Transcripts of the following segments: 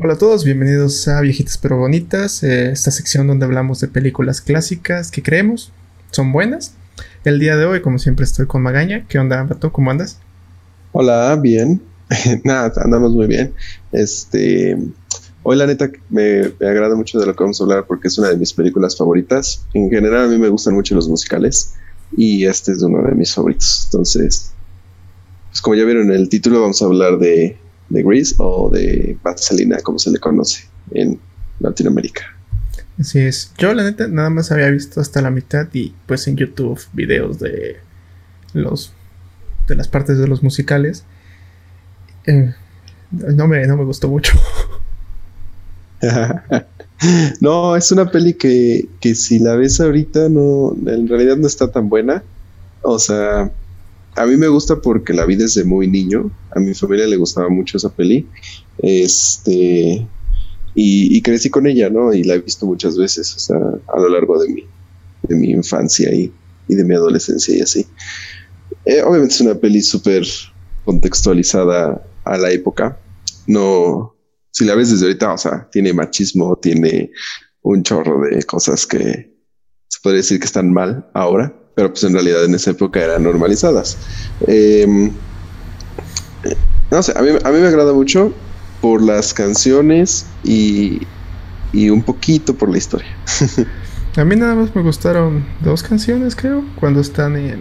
Hola a todos, bienvenidos a Viejitas pero Bonitas, eh, esta sección donde hablamos de películas clásicas que creemos son buenas. El día de hoy, como siempre, estoy con Magaña. ¿Qué onda, Bato? ¿Cómo andas? Hola, bien. Nada, andamos muy bien. Este, hoy la neta me, me, agrada mucho de lo que vamos a hablar porque es una de mis películas favoritas. En general a mí me gustan mucho los musicales y este es uno de mis favoritos. Entonces, pues como ya vieron en el título, vamos a hablar de de Grease o de Vaselina, como se le conoce en Latinoamérica. Así es. Yo la neta nada más había visto hasta la mitad y pues en YouTube videos de los de las partes de los musicales. Eh, no, me, no me gustó mucho. no, es una peli que, que si la ves ahorita no, en realidad no está tan buena. O sea, a mí me gusta porque la vi desde muy niño. A mi familia le gustaba mucho esa peli. Este. Y, crecí con ella, ¿no? Y la he visto muchas veces, o sea, a lo largo de mi, de mi infancia y, de mi adolescencia y así. Eh, obviamente es una peli súper contextualizada a la época. No, si la ves desde ahorita, o sea, tiene machismo, tiene un chorro de cosas que se podría decir que están mal ahora pero pues en realidad en esa época eran normalizadas. Em, no sé, a mí, a mí me agrada mucho por las canciones y, y un poquito por la historia. a mí nada más me gustaron dos canciones, creo, cuando están en,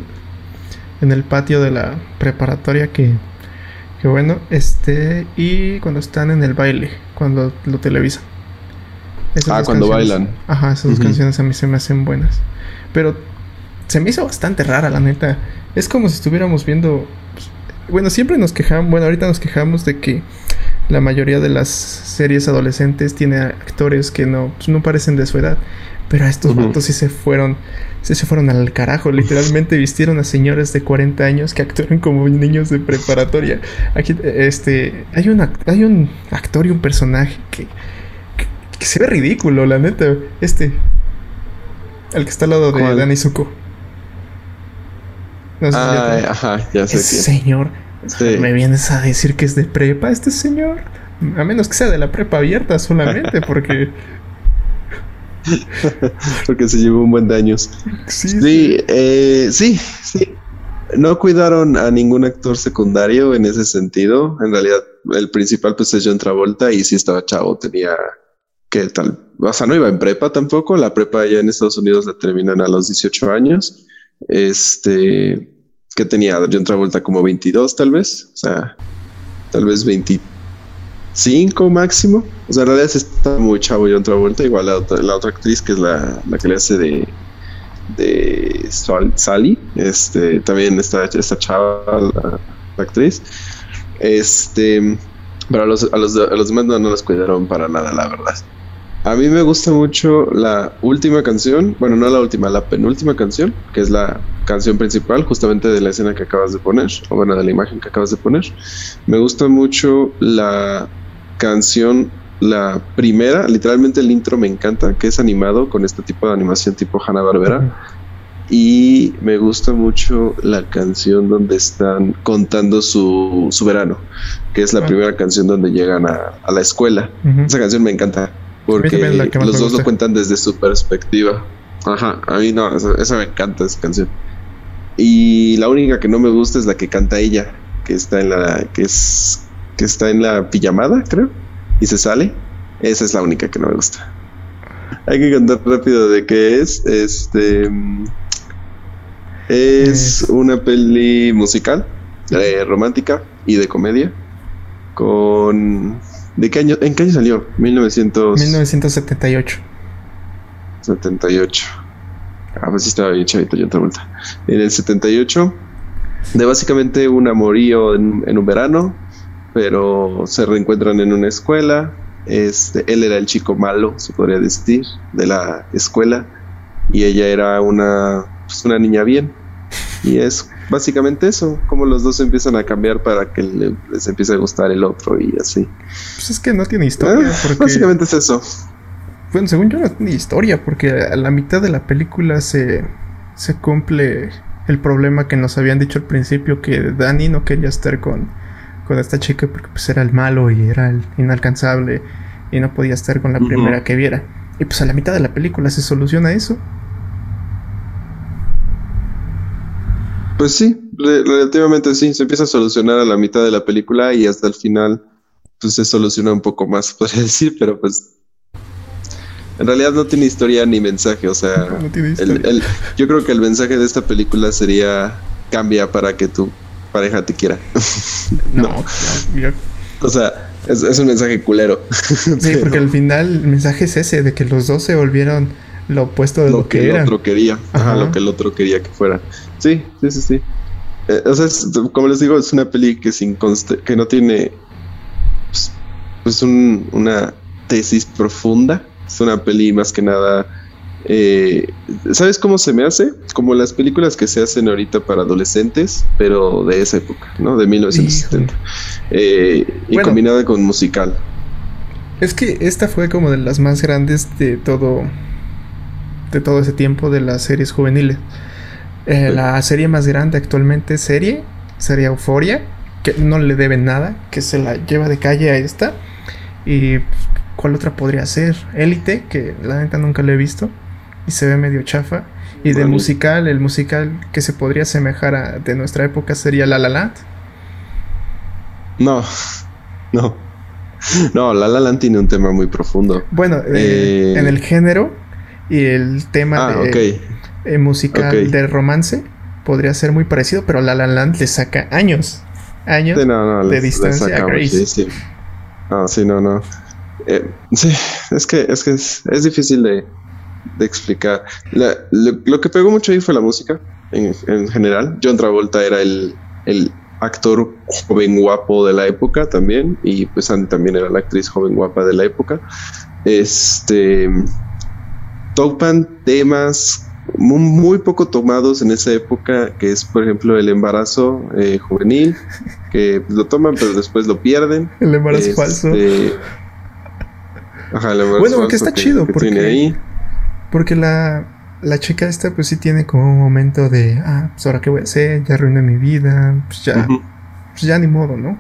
en el patio de la preparatoria que, que bueno, este, y cuando están en el baile, cuando lo televisan. ah, cuando bailan. Ajá, esas dos canciones a mí se me hacen buenas. Pero se me hizo bastante rara, la neta. Es como si estuviéramos viendo. Pues, bueno, siempre nos quejamos. Bueno, ahorita nos quejamos de que la mayoría de las series adolescentes tiene actores que no, pues, no parecen de su edad. Pero a estos uh sí se fueron. Sí se fueron al carajo. Literalmente vistieron a señores de 40 años que actúan como niños de preparatoria. Aquí, este. Hay un, hay un actor y un personaje que, que, se ve ridículo, la neta. Este. El que está al lado de Dani Zuko. No sé ajá, ya sé. señor, me vienes a decir que es de prepa este señor. A menos que sea de la prepa abierta solamente, porque. porque se llevó un buen de años. Sí, sí, eh, sí, sí. No cuidaron a ningún actor secundario en ese sentido. En realidad, el principal pues es John Travolta y sí estaba chavo, tenía que tal, o sea, no iba en prepa tampoco. La prepa allá en Estados Unidos la terminan a los 18 años. Este, que tenía John Travolta como 22 tal vez, o sea, tal vez 25 máximo. O sea, en realidad está muy chavo John Travolta, igual la otra, actriz que es la, la que le hace de, de Sally, este, también está, está chava la, actriz. Este, pero a los, a los, a los demás no, no los cuidaron para nada, la verdad. A mí me gusta mucho la última canción, bueno, no la última, la penúltima canción, que es la canción principal justamente de la escena que acabas de poner, o bueno, de la imagen que acabas de poner. Me gusta mucho la canción, la primera, literalmente el intro me encanta, que es animado con este tipo de animación tipo Hanna Barbera. Y me gusta mucho la canción donde están contando su, su verano, que es la primera canción donde llegan a, a la escuela. Esa canción me encanta. Porque los dos lo cuentan desde su perspectiva. Ajá, a mí no, esa, me encanta esa canción. Y la única que no me gusta es la que canta ella, que está en la que es que está en la pijamada, creo, y se sale. Esa es la única que no me gusta. Hay que contar rápido de qué es. Este es una peli musical, eh, romántica y de comedia con ¿De qué año? ¿En qué año salió? 1900... 1978. 78. Ah, pues sí estaba bien chavito, yo otra vuelta. En el 78, de básicamente un amorío en, un verano, pero se reencuentran en una escuela. Este, él era el chico malo, se podría decir, de la escuela, y ella era una, pues una niña bien. Y es básicamente eso, como los dos empiezan a cambiar para que les empiece a gustar el otro y así. Pues es que no tiene historia. Ah, básicamente es eso. Bueno, según yo no tiene historia, porque a la mitad de la película se, se cumple el problema que nos habían dicho al principio, que Danny no quería estar con, con esta chica porque pues era el malo y era el inalcanzable. y no podía estar con la primera que viera. Y pues a la mitad de la película se soluciona eso. Pues sí, relativamente sí, se empieza a solucionar a la mitad de la película y hasta el final pues se soluciona un poco más, podría decir, pero pues en realidad no tiene historia ni mensaje, o sea, yo creo que el mensaje de esta película sería cambia para que tu pareja te quiera. no, o sea, es, un mensaje culero. Sí, porque al final el mensaje es ese, de que los dos se volvieron lo opuesto de lo, que, el otro quería, Ajá. lo que el otro quería que fuera. Sí, sí, sí, sí. Eh, o sea, como les digo, es una peli que sin que no tiene pues, pues una tesis profunda. Es una peli más que nada. Eh, ¿Sabes cómo se me hace? Como las películas que se hacen ahorita para adolescentes, pero de esa época, ¿no? De 1970. Eh, y combinada con musical. Es que esta fue como de las más grandes de todo. De todo ese tiempo de las series juveniles. Eh, la serie más grande actualmente, serie, sería Euforia, que no le deben nada, que se la lleva de calle a esta. Y pues, ¿cuál otra podría ser? Élite, que la neta nunca lo he visto y se ve medio chafa. Y de musical, el musical que se podría asemejar a de nuestra época sería La La Land. No, no. No, La La Land tiene un tema muy profundo. Bueno, eh, en el género y el tema ah, de, eh, musical de romance podría ser muy parecido, pero La La Land le saca años, años de distancia a Grace. Sí, Ah, sí, no, no. Eh, sí, es que es que es, difícil de, explicar. lo, que pegó mucho ahí fue la música, en, general. John Travolta era el, el actor joven guapo de la época también, y pues también era la actriz joven guapa de la época. Este topan temas muy, poco tomados en esa época, que es por ejemplo el embarazo eh, juvenil, que lo toman pero después lo pierden. El embarazo falso. Este, ajá, el embarazo bueno, que está chido porque, porque la, la chica esta pues sí tiene como un momento de, ah, pues ahora qué voy a hacer, ya arruiné mi vida, pues ya, pues ya ni modo, ¿no?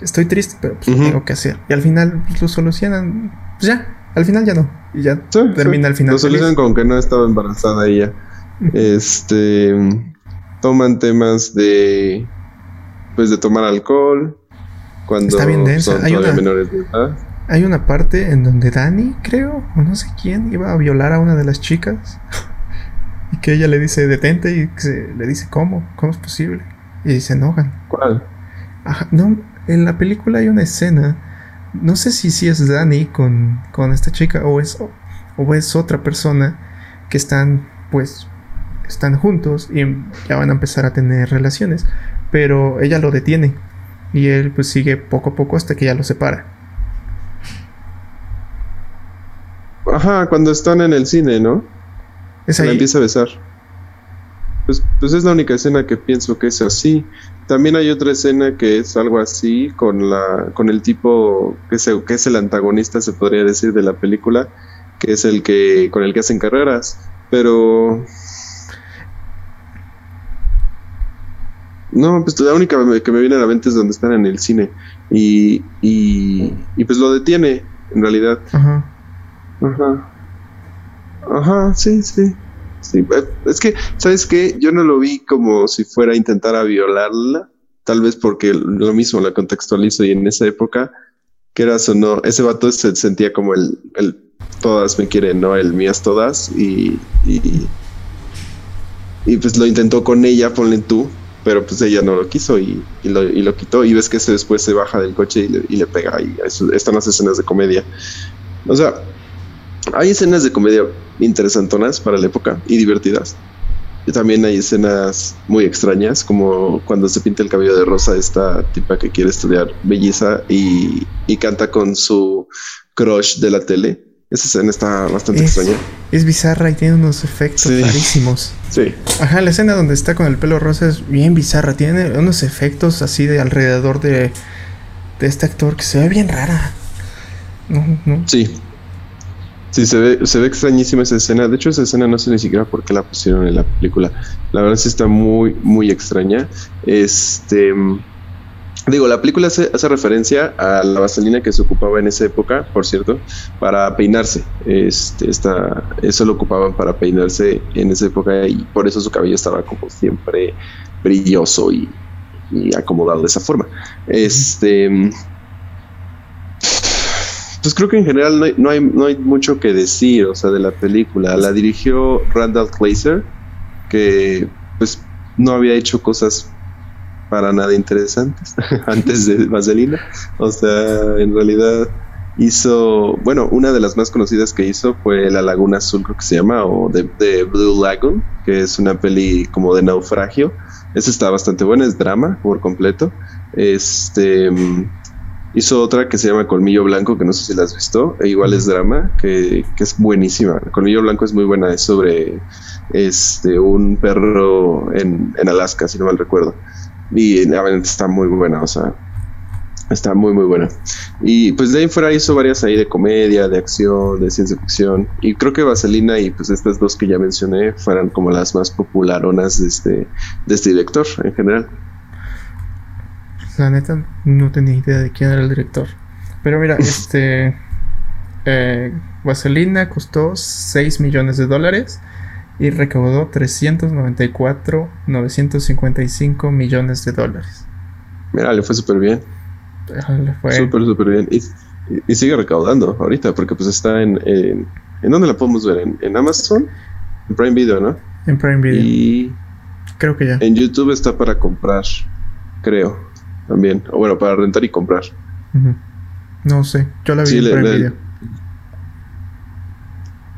Estoy triste, pero pues lo tengo que hacer. Y al final pues, lo solucionan, pues ya, al final ya no. Y ya termina al final. Lo solucionan con que no estaba embarazada ella. Este. Toman temas de. Pues de tomar alcohol. Cuando Está bien densa. Son hay una, menores de edad. Hay una parte en donde Dani, creo, o no sé quién, iba a violar a una de las chicas. y que ella le dice detente y le dice ¿cómo? ¿Cómo es posible? Y se enojan. ¿Cuál? no, en la película hay una escena no sé si, si es Dani con, con esta chica o es, o es otra persona que están, pues, están juntos y ya van a empezar a tener relaciones. Pero ella lo detiene y él pues sigue poco a poco hasta que ya lo separa. Ajá, cuando están en el cine, ¿no? Es ahí. empieza a besar. Pues, pues es la única escena que pienso que es así. También hay otra escena que es algo así con la con el tipo que, que es el antagonista se podría decir de la película, que es el que con el que hacen carreras, pero No, pues la única que me viene a la mente es donde están en el cine y, y, y pues lo detiene en realidad. Ajá. Ajá. Ajá, sí, sí. Sí, eh, es que, ¿sabes qué? Yo no lo vi como si fuera a intentar a violarla, tal vez porque lo mismo la contextualizo y en esa época, que era o no, ese vato se sentía como el, el todas me quieren, ¿no? El mías todas y, y, pues lo intentó con ella, ponle tú, pero pues ella no lo quiso y, lo, y lo, quitó y ves que ese después se baja del coche y le, y le pega y están las escenas de comedia. O sea, hay escenas de comedia interesantonas para la época y divertidas. Y también hay escenas muy extrañas, como cuando se pinta el cabello de rosa esta tipa que quiere estudiar belleza y, canta con su crush de la tele. Esa escena está bastante extraña. Es bizarra y tiene unos efectos rarísimos. Sí. Ajá, la escena donde está con el pelo rosa es bien bizarra. Tiene unos efectos así de alrededor de, de este actor que se ve bien rara. No, no. Sí, Sí, se ve, se ve extrañísima esa escena. De hecho, esa escena no sé ni siquiera por qué la pusieron en la película. La verdad sí está muy, muy extraña. Este. Digo, la película hace, referencia a la vaselina que se ocupaba en esa época, por cierto, para peinarse. Este, esta, eso lo ocupaban para peinarse en esa época y por eso su cabello estaba como siempre brilloso y, acomodado de esa forma. Este, pues creo que en general no hay, no hay, no hay mucho que decir, o sea, de la película. La dirigió Randall Kleiser, que pues no había hecho cosas para nada interesantes antes de Vaselina. O sea, en realidad hizo, bueno, una de las más conocidas que hizo fue La Laguna Azul, creo que se llama, o The, Blue Lagoon, que es una peli como de naufragio. Esa está bastante buena, es drama por completo. Este hizo otra que se llama Colmillo Blanco, que no sé si la has visto, e igual es drama, que, que es buenísima. Colmillo Blanco es muy buena, es sobre este un perro en, en Alaska, si no mal recuerdo. Y está muy buena, o sea, está muy, muy buena. Y pues de ahí fuera hizo varias ahí de comedia, de acción, de ciencia ficción. Y creo que Vaselina y pues estas dos que ya mencioné fueran como las más popularonas de este, de este director en general. La neta, no tenía idea de quién era el director. Pero mira, este. Eh, Vaselina costó 6 millones de dólares y recaudó 394.955 millones de dólares. Mira, le fue súper bien. Le fue. Súper, súper bien. Y, sigue recaudando ahorita, porque pues está en... ¿En, ¿en dónde la podemos ver? ¿En, Amazon? En Prime Video, ¿no? En Prime Video. Y... Creo que ya. En YouTube está para comprar, creo, también. O bueno, para rentar y comprar. No sé, yo la vi en Prime Video.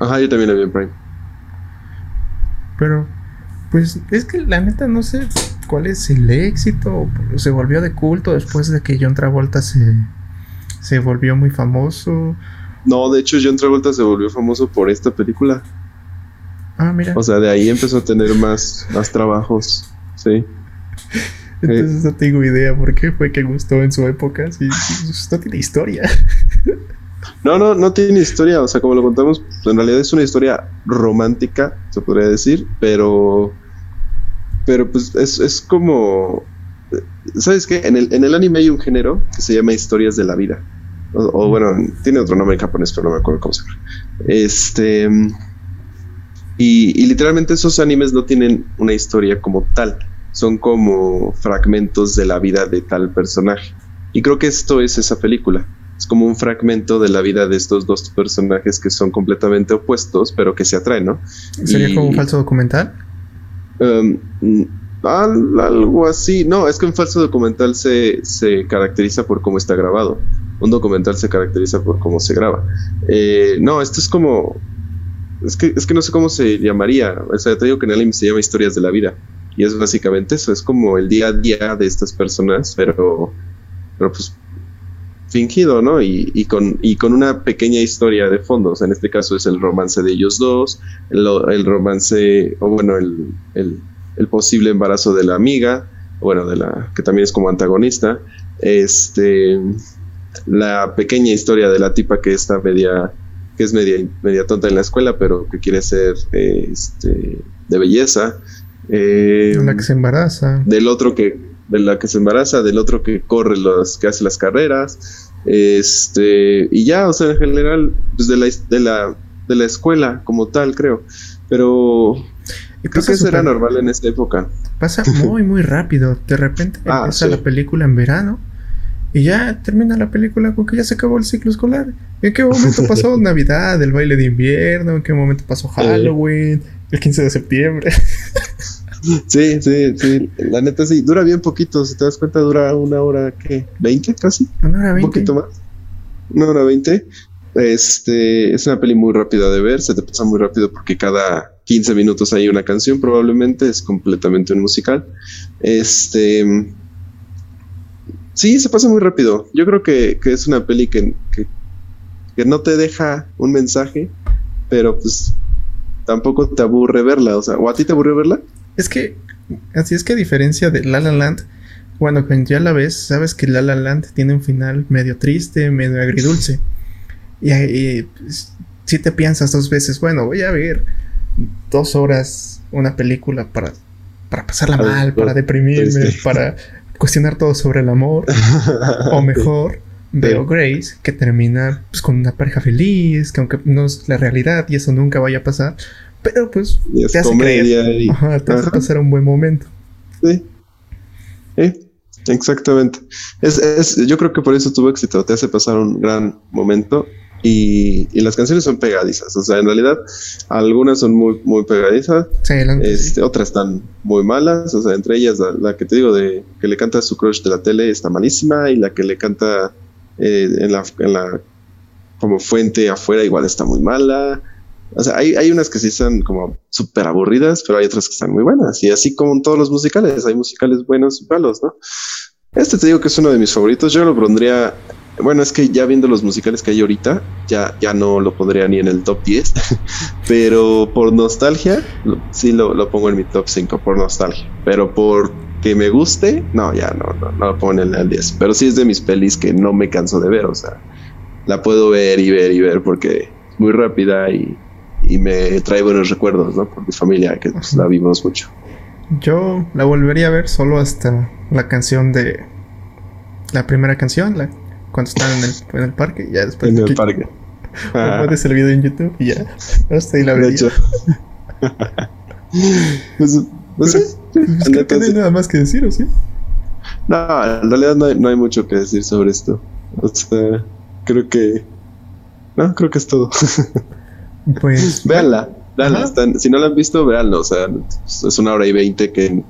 Ajá, yo también la vi en Prime. Pero, pues es que la neta no sé cuál es el éxito. Se volvió de culto después de que John Travolta se, se volvió muy famoso. No, de hecho John Travolta se volvió famoso por esta película. Ah, mira. O sea, de ahí empezó a tener más, más trabajos. Sí. Entonces no tengo idea por qué fue que gustó en su época. Sí, no tiene historia. No, no, no tiene historia. O sea, como lo contamos, en realidad es una historia romántica, se podría decir, pero. Pero pues es, es como. ¿Sabes qué? En el, en el anime hay un género que se llama historias de la vida. O, bueno, tiene otro nombre en japonés, pero no me acuerdo cómo se llama. Este. Y, y literalmente esos animes no tienen una historia como tal. Son como fragmentos de la vida de tal personaje. Y creo que esto es esa película es como un fragmento de la vida de estos dos personajes que son completamente opuestos, pero que se atraen, ¿no? ¿Sería como un falso documental? Um, algo así. No, es que un falso documental se, se, caracteriza por cómo está grabado. Un documental se caracteriza por cómo se graba. Eh, no, esto es como. Es que, es que no sé cómo se llamaría. O sea, te digo que en el se llama Historias de la Vida. Y es básicamente eso. Es como el día a día de estas personas, pero. Pero pues fingido, ¿no? Y, con, y con una pequeña historia de fondo. O sea, en este caso es el romance de ellos dos, el, romance, o bueno, el, posible embarazo de la amiga, bueno, de la que también es como antagonista. Este, la pequeña historia de la tipa que está media, que es media, media tonta en la escuela, pero que quiere ser este, de belleza. Eh, la que se embaraza. Del otro que, de la que se embaraza, del otro que corre los, que hace las carreras, este, y ya, o sea, en general, pues de la, de la, de la escuela como tal, creo. Pero creo que eso era normal en esta época. Pasa muy, muy rápido. De repente ah, empieza la película en verano y ya termina la película con que ya se acabó el ciclo escolar. ¿En qué momento pasó Navidad, el baile de invierno? ¿En qué momento pasó Halloween? El 15 de septiembre. Sí, sí, sí. La neta sí. Dura bien poquito. Si te das cuenta, dura una hora, ¿qué? ¿20 casi? Una hora veinte. Un poquito más. Una hora veinte. Este, es una peli muy rápida de ver. Se te pasa muy rápido porque cada 15 minutos hay una canción. Probablemente es completamente un musical. Este. Sí, se pasa muy rápido. Yo creo que, es una peli que, que, que no te deja un mensaje, pero pues tampoco te aburre verla. O sea, ¿o a ti te aburrió verla? Es que, así es que a diferencia de La La Land, cuando ya la ves, sabes que La La Land tiene un final medio triste, medio agridulce. Y, y pues, si te piensas dos veces, bueno, voy a ver dos horas una película para, para pasarla mal, para deprimirme, para, cuestionar todo sobre el amor. o mejor, veo Grace que termina pues, con una pareja feliz, que aunque no es la realidad y eso nunca vaya a pasar, pero pues te hace creer. Ajá, te hace pasar un buen momento. Sí. Exactamente. Es, es, yo creo que por eso tuvo éxito, te hace pasar un gran momento y, y, las canciones son pegadizas. O sea, en realidad algunas son muy, muy pegadizas, este, otras están muy malas. O sea, entre ellas la, que te digo de que le canta su crush de la tele está malísima y la que le canta eh, en, la, en la como fuente afuera igual está muy mala. O sea, hay, hay unas que sí están como súper aburridas, pero hay otras que están muy buenas. Y así como en todos los musicales, hay musicales buenos y malos, ¿no? Este te digo que es uno de mis favoritos. Yo lo pondría. Bueno, es que ya viendo los musicales que hay ahorita, ya, ya no lo pondría ni en el top 10. pero por nostalgia, sí lo, lo, pongo en mi top 5 por nostalgia. Pero por que me guste, no, ya no, no, no lo pongo en el 10. Pero sí es de mis pelis que no me canso de ver. O sea, la puedo ver y ver y ver porque es muy rápida y y me trae buenos recuerdos, ¿no? Por mi familia, que pues, la vimos mucho. Yo la volvería a ver solo hasta la canción de. La primera canción, la, cuando están en el, en el parque, ya después. En el parque. Ah. Puedes el video en YouTube y ya. Hasta ahí la vería. De hecho. pues, pues sí. Pues, creo que no hay nada más que decir, ¿o sí? No, en realidad no hay, no hay mucho que decir sobre esto. O sea, creo que. No, creo que es todo. Pues. Véanla, si no la han visto, véanlo. O sea, es una hora y veinte que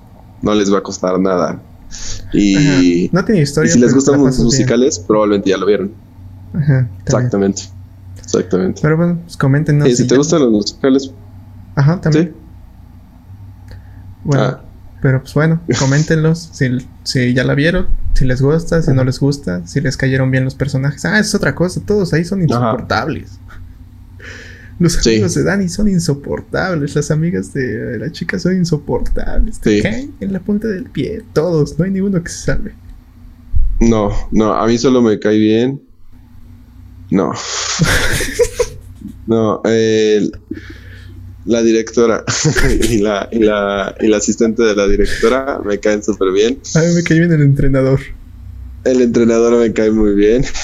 no les va a costar nada. Y, no tiene historia. Y si les gustan los musicales, probablemente ya lo vieron. Ajá. Exactamente. Exactamente. Pero bueno, pues coméntenos. Y si, te gustan los musicales. Ajá, también. Bueno, ah. pero pues bueno, coméntenlos si, si ya la vieron, si les gusta, si no les gusta, si les cayeron bien los personajes. Ah, es otra cosa, todos ahí son insoportables. Los amigos de Dani son insoportables. Las amigas de la chica son insoportables. Te caen en la punta del pie. Todos. No hay ninguno que se salve. No, no. A mí solo me cae bien. No. no. la directora y, la, y, la, y la asistente de la directora me caen súper bien. A mí me cae bien el entrenador. El entrenador me cae muy bien.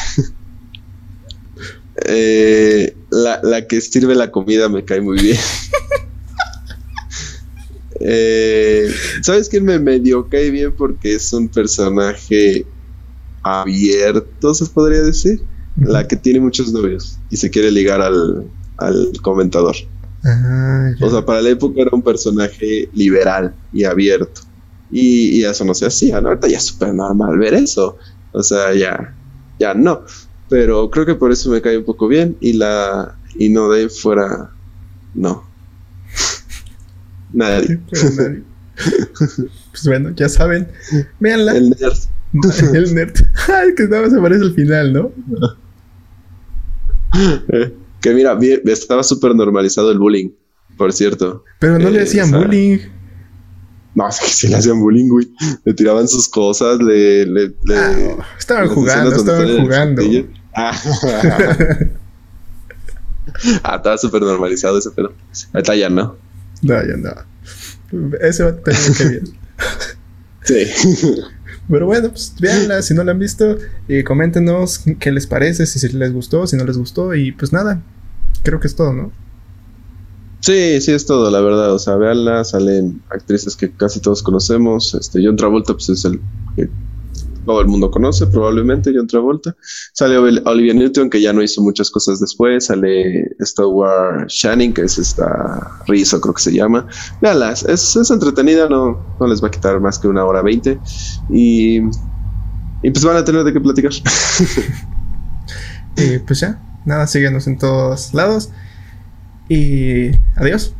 Eh, la, la, que sirve la comida me cae muy bien. eh, ¿Sabes quién me medio cae bien? Porque es un personaje abierto, se podría decir. La que tiene muchos novios y se quiere ligar al, al comentador. Ah, o sea, para la época era un personaje liberal y abierto. Y, y eso no se hacía, ¿no? Ahorita ya es súper normal ver eso. O sea, ya, ya no. Pero creo que por eso me cae un poco bien y la y no de fuera no. nadie. pues bueno, ya saben. Véanla. El nerd. El nerd. Ay, que nada más aparece al final, ¿no? que mira, estaba súper normalizado el bullying, por cierto. Pero no le hacían bullying. No, es que sí le hacían bullying, güey. Le tiraban sus cosas, le. le, ah, estaban jugando, estaban jugando. Ah, ah estaba súper normalizado ese pedo. Ahorita ya no. No, ya no. Ese va a tener que bien. sí. Pero bueno, pues véanla si no la han visto y coméntenos qué les parece, si les gustó, si no les gustó y pues nada, creo que es todo, ¿no? Sí, sí es todo, la verdad. O sea, véanla, salen actrices que casi todos conocemos. Este, John Travolta, pues es el que todo el mundo conoce, probablemente, John Travolta. Sale Olivia Newton, que ya no hizo muchas cosas después. Sale War Shanning, que es esta Rizzo, creo que se llama. Véanla, es, es entretenida, no, no les va a quitar más que una hora veinte. Y, y pues van a tener de qué platicar. y pues ya, nada, síguenos en todos lados. Y adiós.